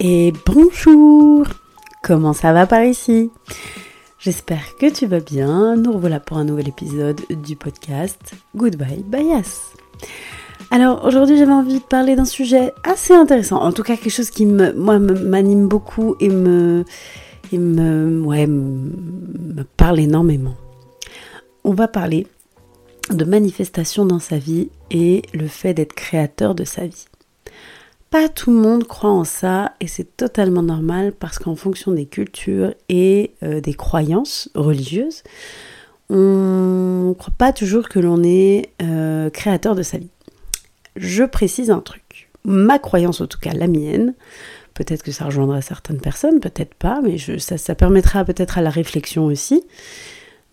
et bonjour Comment ça va par ici? J'espère que tu vas bien. Nous revoilà pour un nouvel épisode du podcast Goodbye Bias. Alors aujourd'hui j'avais envie de parler d'un sujet assez intéressant, en tout cas quelque chose qui me, moi m'anime beaucoup et me, et me, ouais, me parle énormément. On va parler de manifestation dans sa vie et le fait d'être créateur de sa vie. Pas tout le monde croit en ça et c'est totalement normal parce qu'en fonction des cultures et euh, des croyances religieuses, on ne croit pas toujours que l'on est euh, créateur de sa vie. Je précise un truc. Ma croyance, en tout cas la mienne, peut-être que ça rejoindra certaines personnes, peut-être pas, mais ça, ça permettra peut-être à la réflexion aussi.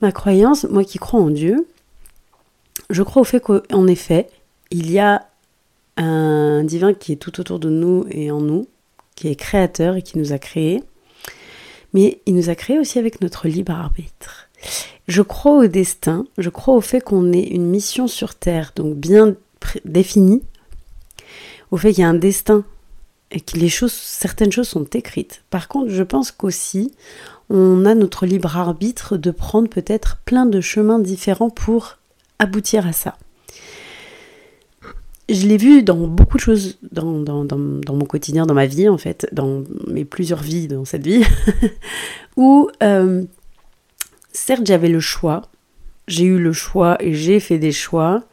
Ma croyance, moi qui crois en Dieu, je crois au fait qu'en effet, il y a un divin qui est tout autour de nous et en nous, qui est créateur et qui nous a créés. Mais il nous a créés aussi avec notre libre arbitre. Je crois au destin, je crois au fait qu'on ait une mission sur Terre, donc bien définie, au fait qu'il y a un destin et que certaines choses sont écrites. Par contre, je pense qu'aussi, on a notre libre arbitre de prendre peut-être plein de chemins différents pour aboutir à ça je l'ai vu dans beaucoup de choses, dans, dans, dans, mon quotidien, dans ma vie en fait, dans mes plusieurs vies dans cette vie, où euh, certes j'avais le choix, j'ai eu le choix et j'ai fait des choix,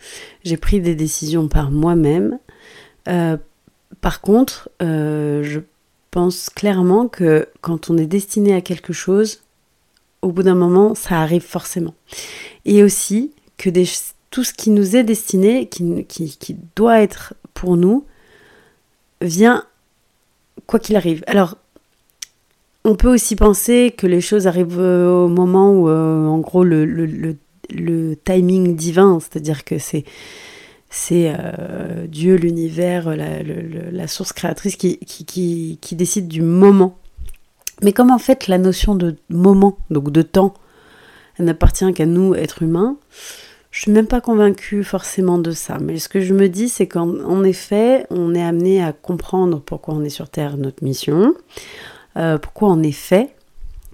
j'ai pris des décisions par moi-même. Euh, par contre, euh, je pense clairement que quand on est destiné à quelque chose, au bout d'un moment, ça arrive forcément. Et aussi que des, tout ce qui nous est destiné, qui, doit être pour nous, vient quoi qu'il arrive. Alors, on peut aussi penser que les choses arrivent au moment où, euh, en gros, le, timing divin, c'est-à-dire que c'est euh, Dieu, l'univers, la, source créatrice qui, qui, qui, décide du moment. Mais comme en fait la notion de moment, donc de temps, elle n'appartient qu'à nous, êtres humains, je suis même pas convaincue forcément de ça, mais ce que je me dis, c'est qu'en effet, on est amené à comprendre pourquoi on est sur Terre, notre mission, euh, pourquoi est fait,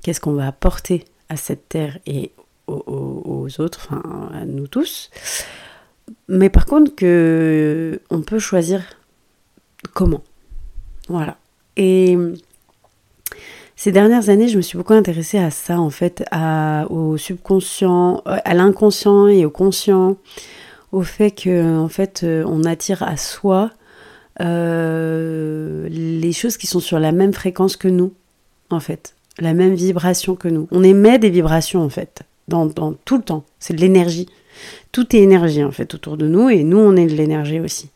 qu'est-ce qu'on va apporter à cette Terre et aux, autres, enfin à nous tous. Mais par contre, que on peut choisir comment. Voilà. Et ces dernières années, je me suis beaucoup intéressée à ça, en fait, au subconscient, à l'inconscient et au conscient, au fait que, fait, euh, on attire à soi euh, les choses qui sont sur la même fréquence que nous, en fait, la même vibration que nous. On émet des vibrations, en fait, dans tout le temps. C'est de l'énergie. Tout est énergie, en fait, autour de nous, et nous, on est de l'énergie aussi.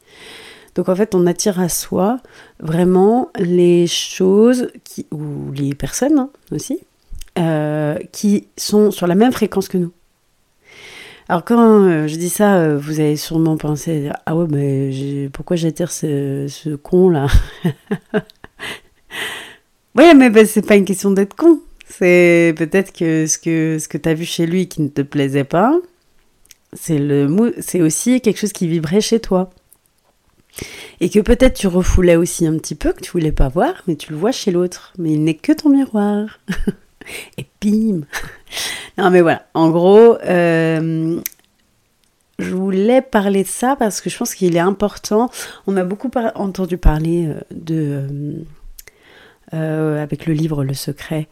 Donc en fait, on attire à soi vraiment les choses qui, ou les personnes hein, aussi euh, qui sont sur la même fréquence que nous. Alors quand euh, je dis ça, euh, vous avez sûrement pensé ah ouais mais pourquoi j'attire ce, con là Oui mais ben, c'est pas une question d'être con. C'est peut-être que ce que ce que t'as vu chez lui qui ne te plaisait pas, c'est le c'est aussi quelque chose qui vibrait chez toi. Et que peut-être tu refoulais aussi un petit peu, que tu voulais pas voir, mais tu le vois chez l'autre. Mais il n'est que ton miroir. Et bim Non mais voilà, en gros, euh, je voulais parler de ça parce que je pense qu'il est important. On a beaucoup entendu parler euh, de... Euh, avec le livre Le Secret,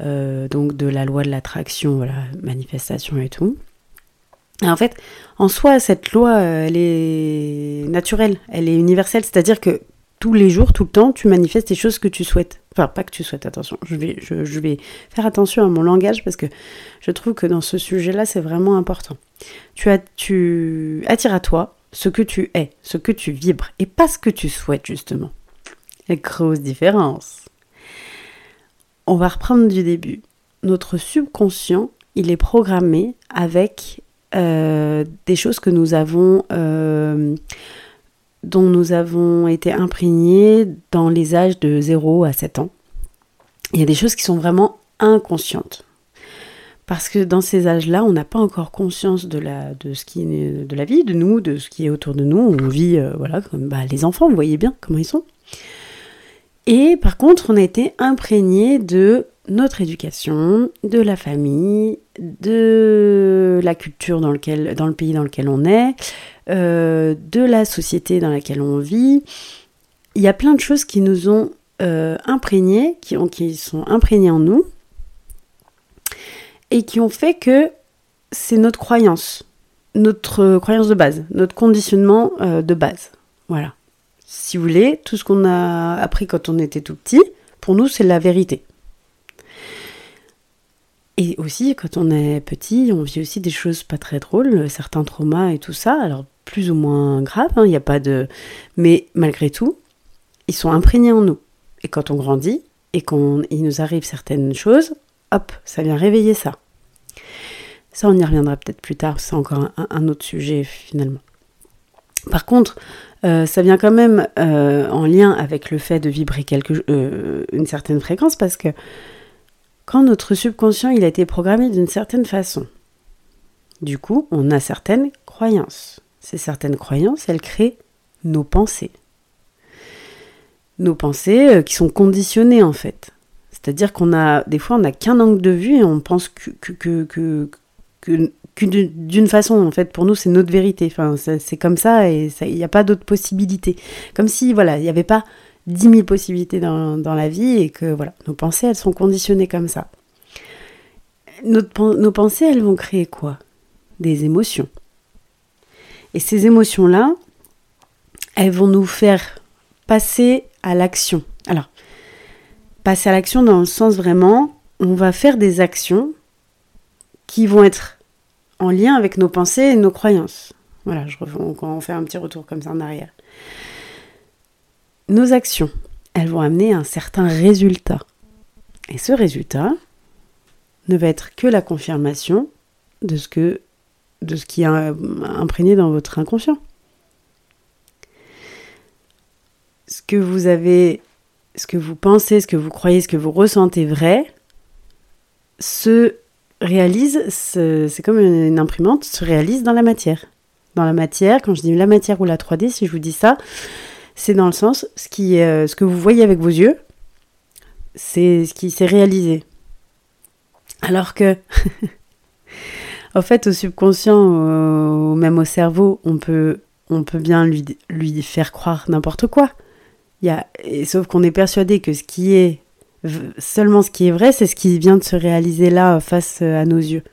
donc de la loi de l'attraction, voilà, manifestation et tout en fait, en soi, cette loi, elle est naturelle, elle est universelle, c'est-à-dire que tous les jours, tout le temps, tu manifestes les choses que tu souhaites. Enfin, pas que tu souhaites, attention. Je vais, faire attention à mon langage parce que je trouve que dans ce sujet-là, c'est vraiment important. Tu, tu attires à toi ce que tu es, ce que tu vibres, et pas ce que tu souhaites, justement. La grosse différence. On va reprendre du début. Notre subconscient, il est programmé avec euh, des choses que nous avons, euh, dont nous avons été imprégnés dans les âges de 0 à 7 ans. Il y a des choses qui sont vraiment inconscientes. Parce que dans ces âges-là, on n'a pas encore conscience de la, de, ce qui de la vie, de nous, de ce qui est autour de nous. On vit, euh, voilà, comme bah, les enfants, vous voyez bien comment ils sont. Et par contre, on a été imprégné de notre éducation, de la famille, de la culture dans, lequel, dans le pays dans lequel on est, euh, de la société dans laquelle on vit. Il y a plein de choses qui nous ont euh, imprégnés, qui, ont, qui sont imprégnées en nous, et qui ont fait que c'est notre croyance, notre croyance de base, notre conditionnement euh, de base. Voilà. Si vous voulez, tout ce qu'on a appris quand on était tout petit, pour nous, c'est la vérité. Et aussi, quand on est petit, on vit aussi des choses pas très drôles, certains traumas et tout ça, alors plus ou moins graves, il hein, n'y a pas de... Mais malgré tout, ils sont imprégnés en nous. Et quand on grandit et qu'il nous arrive certaines choses, hop, ça vient réveiller ça. Ça, on y reviendra peut-être plus tard, c'est encore un, autre sujet finalement. Par contre, euh, ça vient quand même euh, en lien avec le fait de vibrer quelque, euh, une certaine fréquence parce que quand notre subconscient il a été programmé d'une certaine façon, du coup, on a certaines croyances. Ces certaines croyances, elles créent nos pensées. Nos pensées euh, qui sont conditionnées en fait. C'est-à-dire qu'on a, des fois, on n'a qu'un angle de vue et on pense que, que, que, que, d'une façon, en fait, pour nous, c'est notre vérité. Enfin, c'est comme ça et il n'y a pas d'autres possibilités. Comme si, voilà, il n'y avait pas 10 000 possibilités dans, la vie et que voilà, nos pensées, elles sont conditionnées comme ça. nos pensées, elles vont créer quoi? Des émotions. Et ces émotions-là, elles vont nous faire passer à l'action. Alors, passer à l'action dans le sens vraiment, on va faire des actions qui vont être en lien avec nos pensées et nos croyances. Voilà, je on fait un petit retour comme ça en arrière nos actions, elles vont amener un certain résultat. Et ce résultat ne va être que la confirmation de ce, de ce qui est imprégné dans votre inconscient. Ce que vous avez, ce que vous pensez, ce que vous croyez, ce que vous ressentez vrai, se réalise, c'est comme une imprimante, se réalise dans la matière. Dans la matière, quand je dis la matière ou la 3D, si je vous dis ça, c'est dans le sens, euh, ce que vous voyez avec vos yeux, c'est ce qui s'est réalisé. Alors que, en fait, au subconscient, ou même au cerveau, on peut, bien lui, faire croire n'importe quoi. Il sauf qu'on est persuadé que ce qui est seulement ce qui est vrai, c'est ce qui vient de se réaliser là face à nos yeux.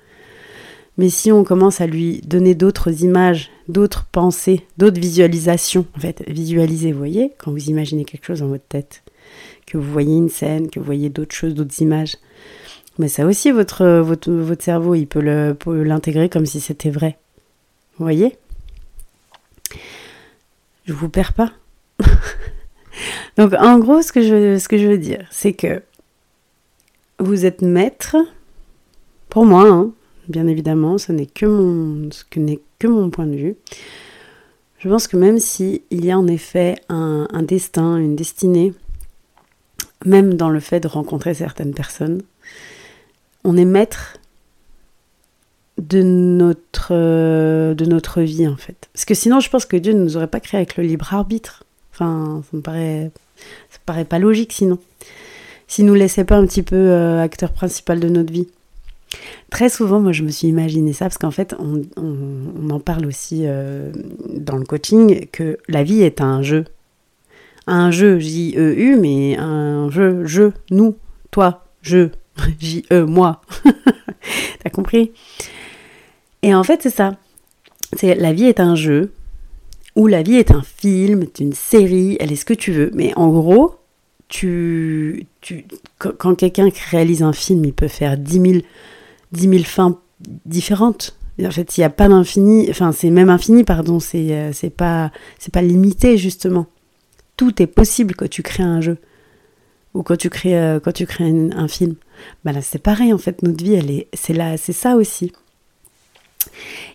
Mais si on commence à lui donner d'autres images, d'autres pensées, d'autres visualisations, en fait, visualiser, vous voyez, quand vous imaginez quelque chose dans votre tête, que vous voyez une scène, que vous voyez d'autres choses, d'autres images. Mais ça aussi, votre, votre, votre cerveau, il peut l'intégrer comme si c'était vrai. Vous voyez? Je vous perds pas. Donc, en gros, ce que je, ce que je veux dire, c'est que vous êtes maître, pour moi, hein, bien évidemment, ce n'est que mon, point de vue. Je pense que même s'il y a en effet un, destin, une destinée, même dans le fait de rencontrer certaines personnes, on est maître de notre, de notre vie en fait. Parce que sinon, je pense que Dieu ne nous aurait pas créé avec le libre arbitre. Enfin, ça me paraît, me paraît pas logique sinon. S'il nous laissait pas un petit peu euh, acteur principal de notre vie. Très souvent, moi, je me suis imaginé ça parce qu'en fait, on, en parle aussi euh, dans le coaching que la vie est un jeu. Un jeu, J-E-U, mais un jeu, je, nous, toi, je, J-E, moi. T'as compris? Et en fait, c'est ça. C'est la vie est un jeu, ou la vie est un film, une série, elle est ce que tu veux. Mais en gros, tu, tu, quand quelqu'un réalise un film, il peut faire 10 000 10 000 fins différentes. En fait, il n'y a pas d'infini, enfin, c'est même infini, pardon, c'est euh, pas, pas limité, justement. Tout est possible quand tu crées un jeu ou quand tu crées, euh, quand tu crées un, film. Bah là, c'est pareil, en fait, notre vie, elle est, c'est là, c'est ça aussi.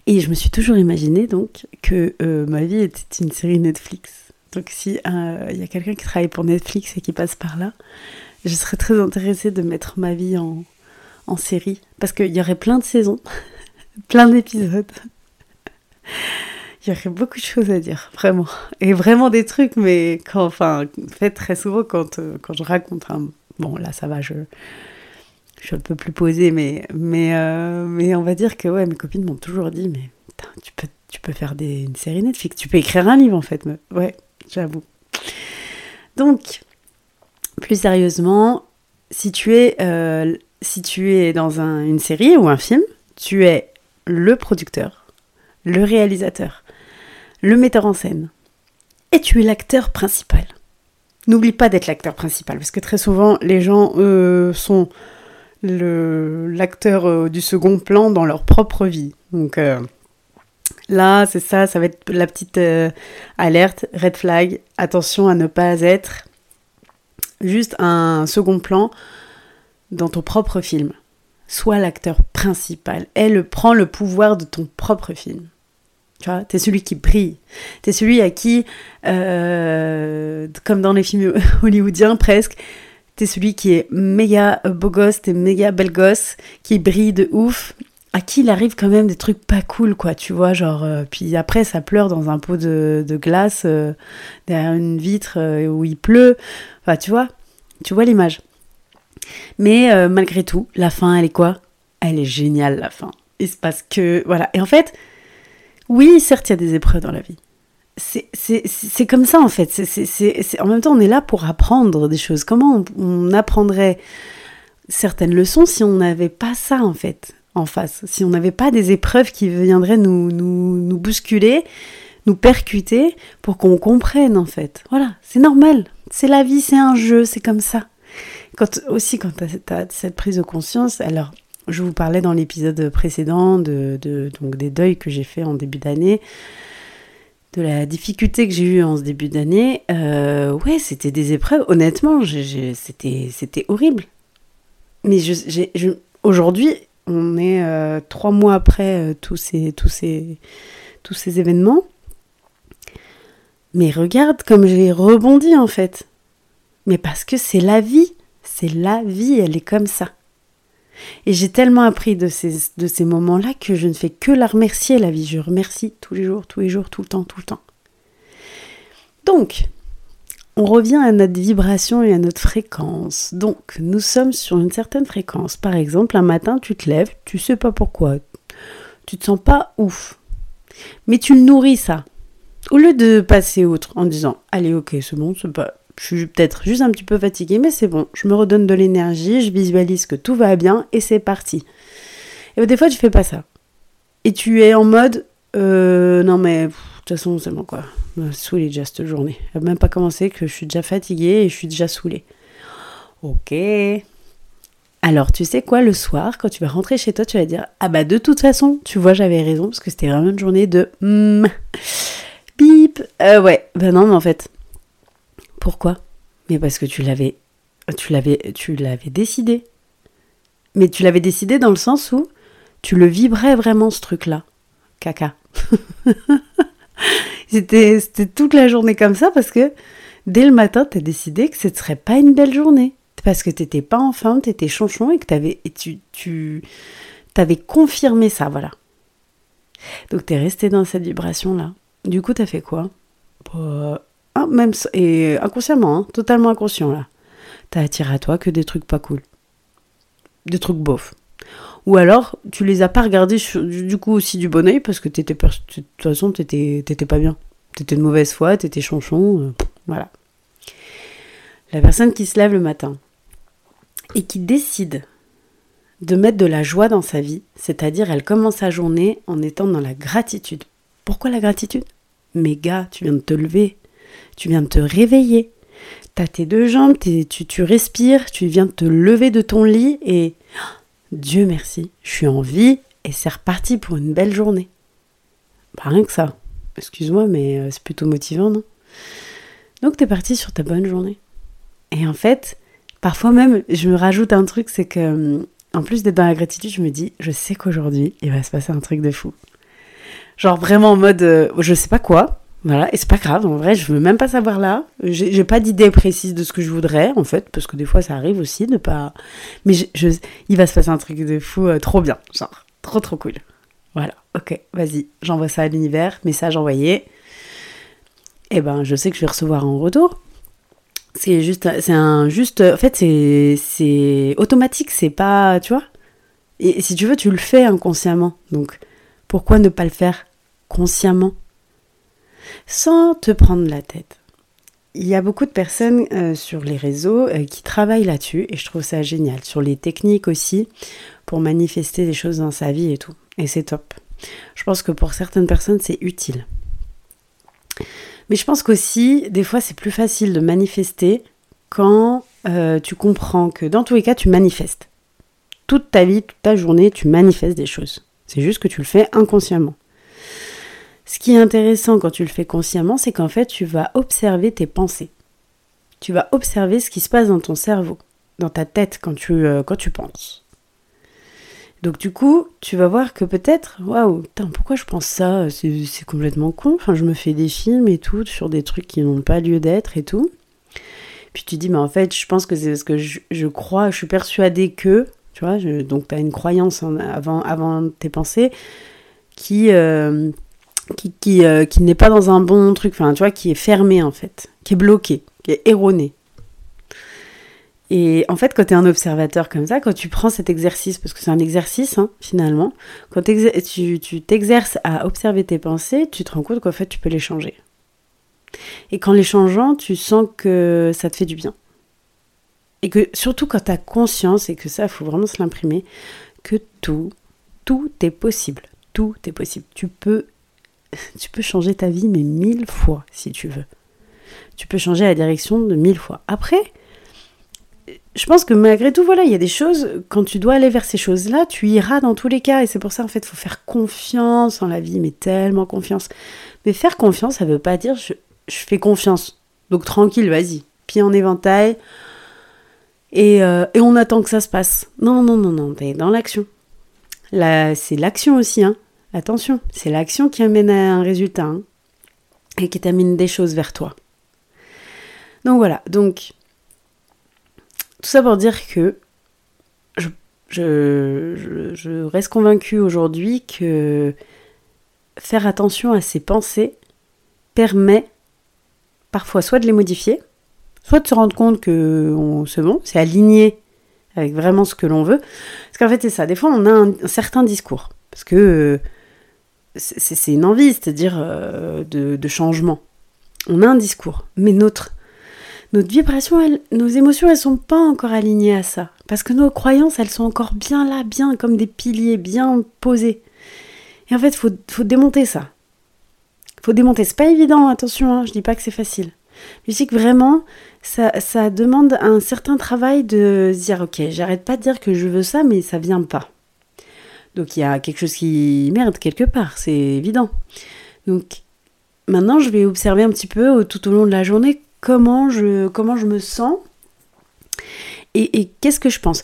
Et je me suis toujours imaginé, donc, que euh, ma vie était une série Netflix. Donc, si il y a quelqu'un qui travaille pour Netflix et qui passe par là, je serais très intéressée de mettre ma vie en, en série. Parce qu'il y aurait plein de saisons, plein d'épisodes. il y aurait beaucoup de choses à dire, vraiment. Et vraiment des trucs, mais quand, enfin, en fait, très souvent, quand, euh, quand je raconte un. Bon, là, ça va, je, je suis un peu plus posée, mais, mais, euh, mais on va dire que, ouais, mes copines m'ont toujours dit, mais tu peux, tu peux faire des, une série Netflix, tu peux écrire un livre, en fait. Ouais, j'avoue. Donc, plus sérieusement, si tu es, euh, si tu es dans une série ou un film, tu es le producteur, le réalisateur, le metteur en scène, et tu es l'acteur principal. N'oublie pas d'être l'acteur principal, parce que très souvent, les gens euh, sont l'acteur euh, du second plan dans leur propre vie. Donc euh, là, c'est ça, ça va être la petite alerte, red flag, attention à ne pas être juste un second plan dans ton propre film. Sois l'acteur principal. Elle prend le pouvoir de ton propre film. Tu vois, t'es celui qui brille. T'es celui à qui, euh, comme dans les films hollywoodiens presque, t'es celui qui est méga beau gosse, t'es méga belle gosse, qui brille de ouf, à qui il arrive quand même des trucs pas cool, quoi, tu vois, genre, euh, puis après ça pleure dans un pot de, glace, euh, derrière une vitre où il pleut, enfin, tu vois, tu vois l'image. Mais malgré tout, la fin, elle est quoi? Elle est géniale, la fin. Il se passe que, voilà, et en fait, oui, certes, il y a des épreuves dans la vie. C'est comme ça en fait. c'est en même temps, on est là pour apprendre des choses. Comment on, apprendrait certaines leçons si on n'avait pas ça en fait en face? Si on n'avait pas des épreuves qui viendraient nous, nous, nous bousculer, nous percuter pour qu'on comprenne en fait. Voilà, c'est normal. C'est la vie, c'est un jeu, c'est comme ça. Quand, aussi, quand tu as, cette prise de conscience, alors je vous parlais dans l'épisode précédent de, donc des deuils que j'ai fait en début d'année, de la difficulté que j'ai eue en ce début d'année. Euh, ouais, c'était des épreuves. Honnêtement, c'était horrible. Mais aujourd'hui, on est euh, trois mois après euh, tous, ces, tous, ces, tous ces événements. Mais regarde comme j'ai rebondi en fait. Mais parce que c'est la vie. C'est la vie, elle est comme ça. Et j'ai tellement appris de ces, moments-là que je ne fais que la remercier, la vie. Je remercie tous les jours, tous les jours, tout le temps, tout le temps. Donc, on revient à notre vibration et à notre fréquence. Donc, nous sommes sur une certaine fréquence. Par exemple, un matin, tu te lèves, tu sais pas pourquoi, tu te sens pas ouf, mais tu le nourris ça. Au lieu de passer outre en disant, allez, ok, c'est bon, c'est pas, je suis peut-être juste un petit peu fatiguée, mais c'est bon. Je me redonne de l'énergie, je visualise que tout va bien et c'est parti. Et ben, des fois, tu fais pas ça. Et tu es en mode, euh, non mais, de toute façon, c'est bon quoi. Saoulée déjà cette journée. Elle même pas commencé que je suis déjà fatiguée et je suis déjà saoulée. Ok. Alors, tu sais quoi, le soir, quand tu vas rentrer chez toi, tu vas dire Ah bah, de toute façon, tu vois, j'avais raison, parce que c'était vraiment une journée de. Hmm, bip euh, Ouais, ben non, mais en fait, pourquoi? Mais parce que tu l'avais, tu l'avais, tu l'avais décidé. Mais tu l'avais décidé dans le sens où tu le vibrais vraiment ce truc-là, caca. c'était, toute la journée comme ça parce que dès le matin, tu as décidé que ce ne serait pas une belle journée. Parce que tu n'étais pas en forme, tu étais chonchon et que avais, et tu, tu avais confirmé ça, voilà. Donc tu es resté dans cette vibration-là. Du coup, tu as fait quoi? Bah, ah, et inconsciemment, hein, totalement inconscient là. T'as attiré à toi que des trucs pas cool. Des trucs bof. Ou alors, tu les as pas regardés du, coup aussi du bon oeil parce que t'étais, de toute façon, t'étais, pas bien. T'étais de mauvaise foi, t'étais chonchon, euh, voilà. La personne qui se lève le matin et qui décide de mettre de la joie dans sa vie, c'est-à-dire elle commence sa journée en étant dans la gratitude. Pourquoi la gratitude? Mais gars, tu viens de te lever, tu viens de te réveiller. Tu as tes deux jambes, tu, tu respires, tu viens de te lever de ton lit et Dieu merci, je suis en vie et c'est reparti pour une belle journée. Pas rien que ça. Excuse-moi, mais euh, c'est plutôt motivant, non? Donc tu es parti sur ta bonne journée. Et en fait, parfois même, je me rajoute un truc, c'est que, hum, en plus d'être dans la gratitude, je me dis, je sais qu'aujourd'hui, il va se passer un truc de fou. Genre vraiment en mode, euh, je sais pas quoi, voilà, et c'est pas grave, en vrai, je veux même pas savoir là. J'ai pas d'idée précise de ce que je voudrais, en fait, parce que des fois ça arrive aussi de pas. Mais je, il va se passer un truc de fou, euh, trop bien, genre, trop trop cool. Voilà, ok, vas-y, j'envoie ça à l'univers, message envoyé. Eh ben, je sais que je vais recevoir en retour. C'est juste, c'est un juste, en fait, c'est automatique, c'est pas, tu vois. Et si tu veux, tu le fais inconsciemment. Donc, pourquoi ne pas le faire consciemment? Sans te prendre la tête. Il y a beaucoup de personnes euh, sur les réseaux euh, qui travaillent là-dessus et je trouve ça génial. Sur les techniques aussi, pour manifester des choses dans sa vie et tout. Et c'est top. Je pense que pour certaines personnes, c'est utile. Mais je pense qu'aussi, des fois, c'est plus facile de manifester quand euh, tu comprends que dans tous les cas, tu manifestes. Toute ta vie, toute ta journée, tu manifestes des choses. C'est juste que tu le fais inconsciemment. Ce qui est intéressant quand tu le fais consciemment, c'est qu'en fait, tu vas observer tes pensées. Tu vas observer ce qui se passe dans ton cerveau, dans ta tête quand tu, euh, quand tu penses. Donc du coup, tu vas voir que peut-être, waouh, pourquoi je pense ça? C'est complètement con. Enfin, je me fais des films et tout sur des trucs qui n'ont pas lieu d'être et tout. Puis tu dis, mais en fait, je pense que c'est parce que je, crois, je suis persuadée que, tu vois, donc tu as une croyance avant, avant tes pensées qui, euh, euh, qui n'est pas dans un bon truc, enfin, tu vois, qui est fermée en fait, qui est bloquée, qui est erronée. Et en fait, quand tu es un observateur comme ça, quand tu prends cet exercice, parce que c'est un exercice hein, finalement, quand tu t'exerces à observer tes pensées, tu te rends compte qu'en fait tu peux les changer. Et qu'en les changeant, tu sens que ça te fait du bien. Et que surtout quand tu as conscience, et que ça, il faut vraiment se l'imprimer, que tout, tout est possible. Tout est possible. Tu peux, tu peux changer ta vie, mais mille fois si tu veux. Tu peux changer la direction de mille fois. Après, je pense que malgré tout, voilà, il y a des choses, quand tu dois aller vers ces choses-là, tu iras dans tous les cas. Et c'est pour ça, en fait, il faut faire confiance en la vie, mais tellement confiance. Mais faire confiance, ça ne veut pas dire je, fais confiance. Donc tranquille, vas-y. Pied en éventail. Et, euh, on attend que ça se passe. Non, non, non, non, t'es dans l'action. Là, c'est l'action aussi, hein. Attention, c'est l'action qui amène à un résultat. Hein, et qui t'amène des choses vers toi. Donc voilà, donc tout ça pour dire que je, reste convaincue aujourd'hui que faire attention à ses pensées permet parfois soit de les modifier, soit de se rendre compte que c'est bon, c'est aligné avec vraiment ce que l'on veut. Parce qu'en fait, c'est ça. Des fois, on a un, certain discours. Parce que c'est une envie, c'est-à-dire euh, de, changement. On a un discours. Mais notre vibration, nos émotions, elles sont pas encore alignées à ça. Parce que nos croyances, elles sont encore bien là, bien comme des piliers, bien posés. Et en fait, faut, démonter ça. faut démonter. C'est pas évident, attention, hein, je dis pas que c'est facile. Mais je sais que vraiment, ça, ça demande un certain travail de dire, ok, j'arrête pas de dire que je veux ça, mais ça vient pas. Donc il y a quelque chose qui merde quelque part, c'est évident. Donc maintenant, je vais observer un petit peu tout au long de la journée comment je, comment je me sens et, qu'est-ce que je pense.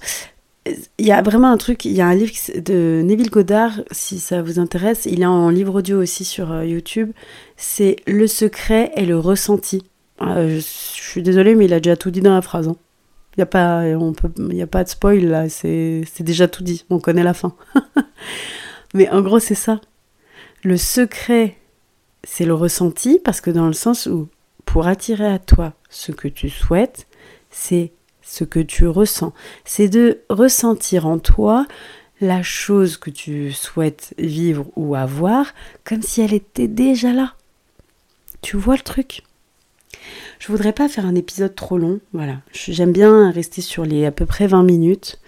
Il y a vraiment un truc, il y a un livre de Neville Goddard, si ça vous intéresse, il est en livre audio aussi sur euh, YouTube, c'est Le secret et le ressenti. Euh, je, suis désolée, mais il a déjà tout dit dans la phrase. Hein. Il n'y a, pas, a pas de spoil là, c'est déjà tout dit, on connaît la fin. mais en gros, c'est ça. Le secret, c'est le ressenti, parce que dans le sens où pour attirer à toi ce que tu souhaites, c'est ce que tu ressens. C'est de ressentir en toi la chose que tu souhaites vivre ou avoir comme si elle était déjà là. Tu vois le truc? Je voudrais pas faire un épisode trop long, voilà. J'aime bien rester sur les à peu près 20 minutes.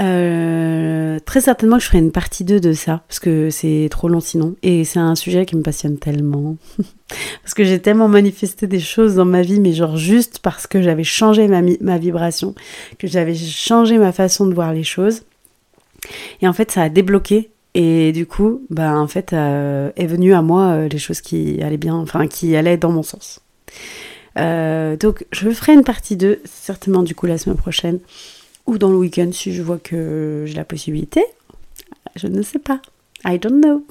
Euh, très certainement que je ferai une partie 2 de ça, parce que c'est trop long sinon. Et c'est un sujet qui me passionne tellement. parce que j'ai tellement manifesté des choses dans ma vie, mais genre juste parce que j'avais changé ma, ma vibration, que j'avais changé ma façon de voir les choses. Et en fait, ça a débloqué. Et du coup, bah, en fait, euh, est venu à moi euh, les choses qui allaient bien, enfin, qui allaient dans mon sens. Donc, je ferai une partie 2, certainement du coup la semaine prochaine ou dans le week-end si je vois que j'ai la possibilité. Je ne sais pas. I don't know.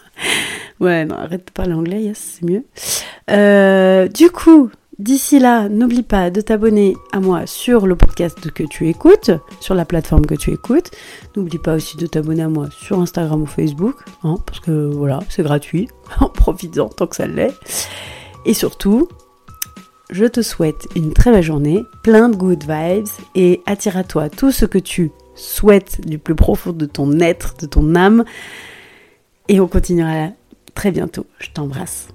ouais, non, arrête de parler anglais, yes, c'est mieux. Euh, du coup, D'ici là, n'oublie pas de t'abonner à moi sur le podcast que tu écoutes, sur la plateforme que tu écoutes. N'oublie pas aussi de t'abonner à moi sur Instagram ou Facebook, hein, parce que voilà, c'est gratuit. en profitant tant que ça l'est. Et surtout, je te souhaite une très belle journée, plein de good vibes et attire à toi tout ce que tu souhaites du plus profond de ton être, de ton âme. Et on continuera très bientôt. Je t'embrasse.